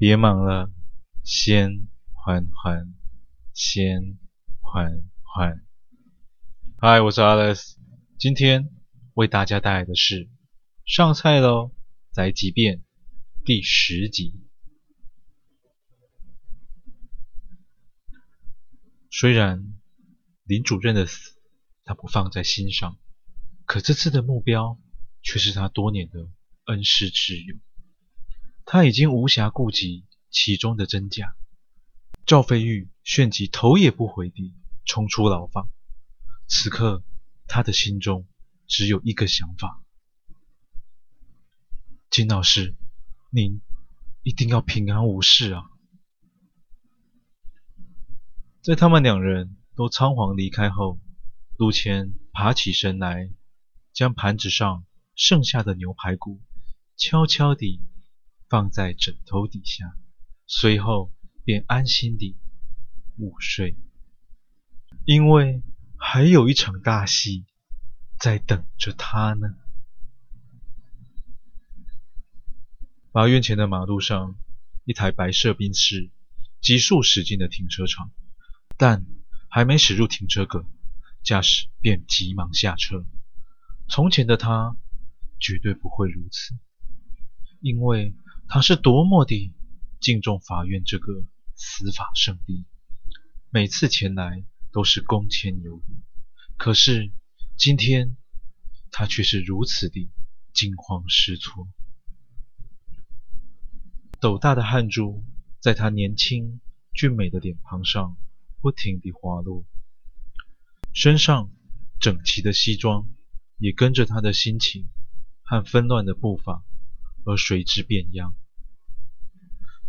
别忙了，先缓缓，先缓缓。嗨，我是 Alex，今天为大家带来的是《上菜喽，宅急便》第十集。虽然林主任的死他不放在心上，可这次的目标却是他多年的恩师挚友。他已经无暇顾及其中的真假。赵飞玉旋即头也不回地冲出牢房。此刻，他的心中只有一个想法：金老师，您一定要平安无事啊！在他们两人都仓皇离开后，陆谦爬起身来，将盘子上剩下的牛排骨悄悄地放在枕头底下，随后便安心地午睡。因为还有一场大戏在等着他呢。法院前的马路上，一台白色宾士急速驶进了停车场。但还没驶入停车格，驾驶便急忙下车。从前的他绝对不会如此，因为他是多么的敬重法院这个司法圣地，每次前来都是恭谦有礼。可是今天他却是如此的惊慌失措，斗大的汗珠在他年轻俊美的脸庞上。不停地滑落，身上整齐的西装也跟着他的心情和纷乱的步伐而随之变样。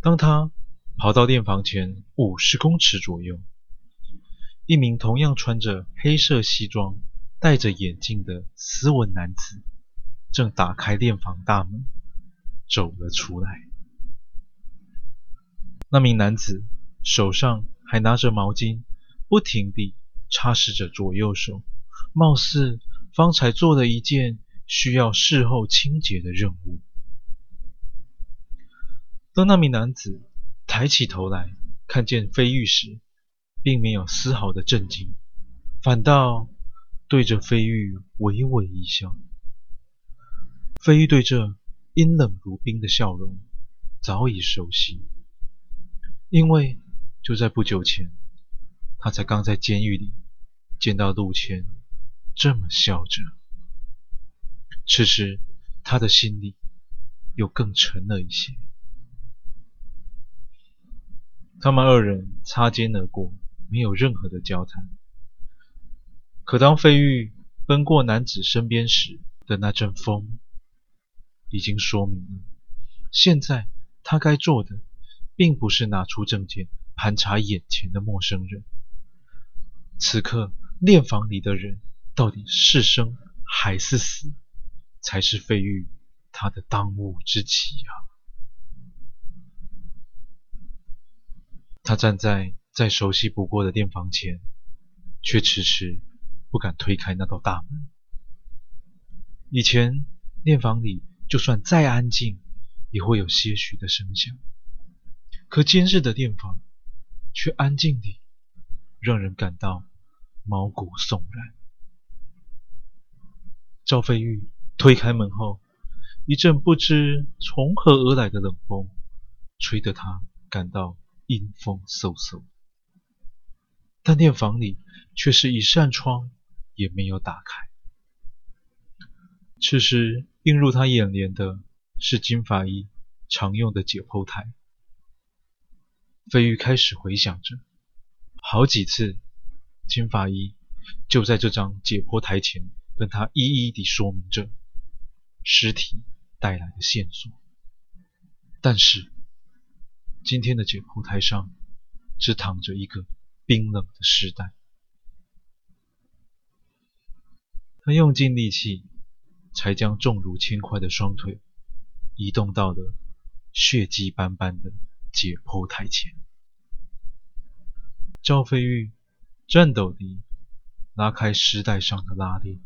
当他跑到店房前五十公尺左右，一名同样穿着黑色西装、戴着眼镜的斯文男子正打开店房大门走了出来。那名男子手上，还拿着毛巾，不停地擦拭着左右手，貌似方才做了一件需要事后清洁的任务。当那名男子抬起头来看见飞玉时，并没有丝毫的震惊，反倒对着飞玉微微一笑。飞玉对这阴冷如冰的笑容早已熟悉，因为。就在不久前，他才刚在监狱里见到陆谦这么笑着。此时，他的心里又更沉了一些。他们二人擦肩而过，没有任何的交谈。可当费玉奔过男子身边时的那阵风，已经说明了，现在他该做的，并不是拿出证件。盘查眼前的陌生人，此刻殓房里的人到底是生还是死，才是费玉他的当务之急啊！他站在再熟悉不过的电房前，却迟迟不敢推开那道大门。以前电房里就算再安静，也会有些许的声响，可今日的电房。却安静地让人感到毛骨悚然。赵飞玉推开门后，一阵不知从何而来的冷风，吹得他感到阴风嗖嗖。但店房里却是一扇窗也没有打开。此时映入他眼帘的是金法医常用的解剖台。飞玉开始回想着，好几次，金法医就在这张解剖台前跟他一一地说明着尸体带来的线索。但是，今天的解剖台上只躺着一个冰冷的尸袋。他用尽力气，才将重如轻块的双腿移动到了血迹斑斑的解剖台前，赵飞玉颤抖地拉开尸袋上的拉链，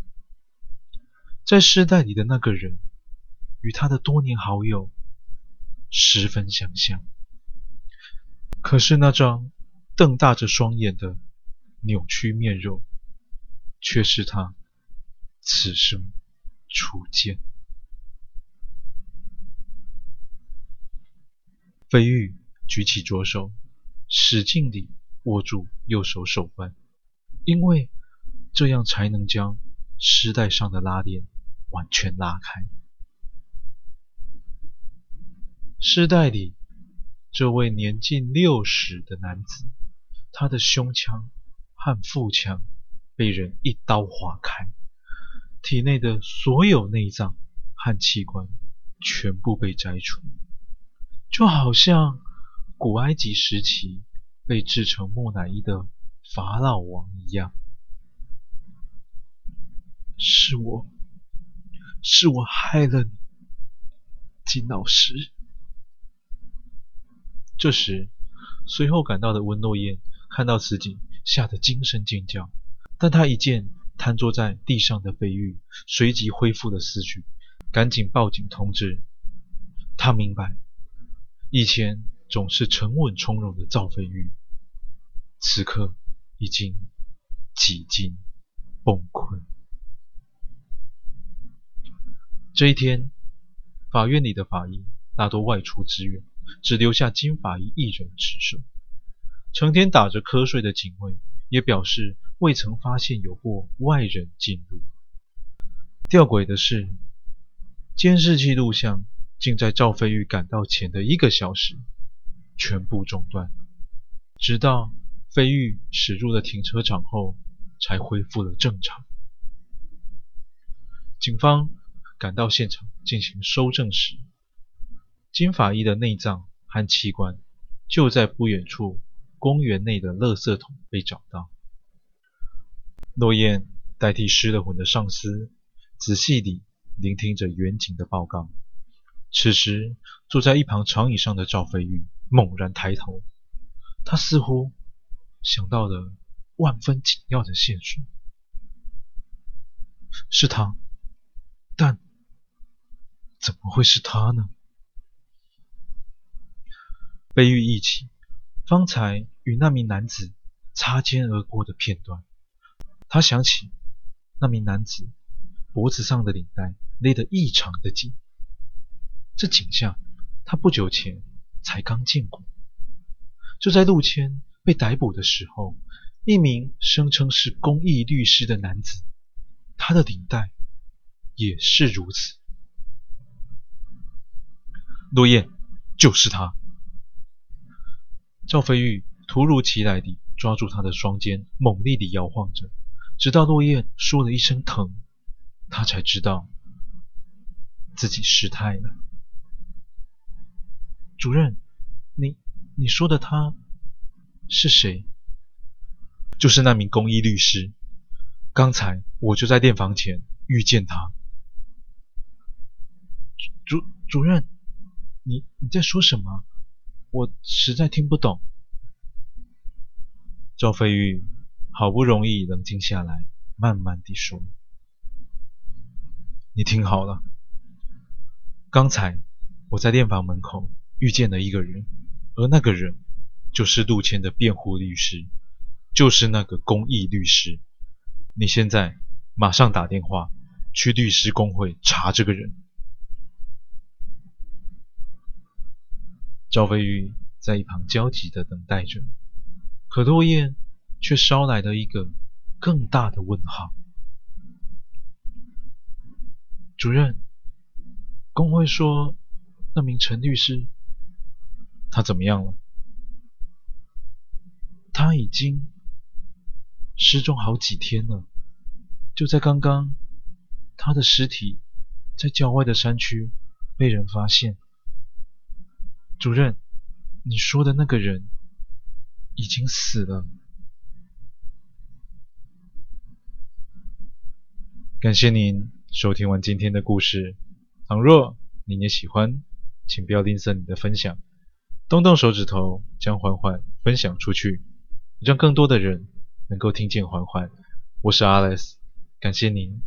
在尸袋里的那个人与他的多年好友十分相像，可是那张瞪大着双眼的扭曲面容，却是他此生初见。飞玉举起左手，使劲地握住右手手腕，因为这样才能将丝带上的拉链完全拉开。丝带里，这位年近六十的男子，他的胸腔和腹腔被人一刀划开，体内的所有内脏和器官全部被摘除，就好像古埃及时期被制成木乃伊的法老王一样。是我，是我害了你，金老师。这时，随后赶到的温诺燕看到此景，吓得惊声尖叫。但他一见瘫坐在地上的飞玉，随即恢复了思绪，赶紧报警通知。他明白，以前总是沉稳从容的赵飞玉，此刻已经几近崩溃。这一天，法院里的法医大多外出支援。只留下金法医一人值守。成天打着瞌睡的警卫也表示未曾发现有过外人进入。吊诡的是，监视器录像竟在赵飞玉赶到前的一个小时全部中断，直到飞玉驶入了停车场后才恢复了正常。警方赶到现场进行搜证时，金法医的内脏和器官就在不远处公园内的垃圾桶被找到。诺燕代替失了魂的上司，仔细地聆听着远警的报告。此时，坐在一旁长椅上的赵飞玉猛然抬头，他似乎想到了万分紧要的线索。是他，但怎么会是他呢？飞玉忆起方才与那名男子擦肩而过的片段，他想起那名男子脖子上的领带勒得异常的紧，这景象他不久前才刚见过。就在陆谦被逮捕的时候，一名声称是公益律师的男子，他的领带也是如此。诺燕，就是他。赵飞玉突如其来地抓住他的双肩，猛力地摇晃着，直到诺燕说了一声“疼”，他才知道自己失态了。主任，你你说的他是谁？就是那名公益律师。刚才我就在电房前遇见他。主主任，你你在说什么？我实在听不懂。赵飞玉好不容易冷静下来，慢慢地说：“你听好了，刚才我在电房门口遇见了一个人，而那个人就是陆谦的辩护律师，就是那个公益律师。你现在马上打电话去律师公会查这个人。”赵飞玉在一旁焦急地等待着，可诺燕却捎来了一个更大的问号。主任，工会说那名陈律师，他怎么样了？他已经失踪好几天了，就在刚刚，他的尸体在郊外的山区被人发现。主任，你说的那个人已经死了。感谢您收听完今天的故事。倘若您也喜欢，请不要吝啬你的分享，动动手指头将缓缓分享出去，让更多的人能够听见缓缓。我是 Alex，感谢您。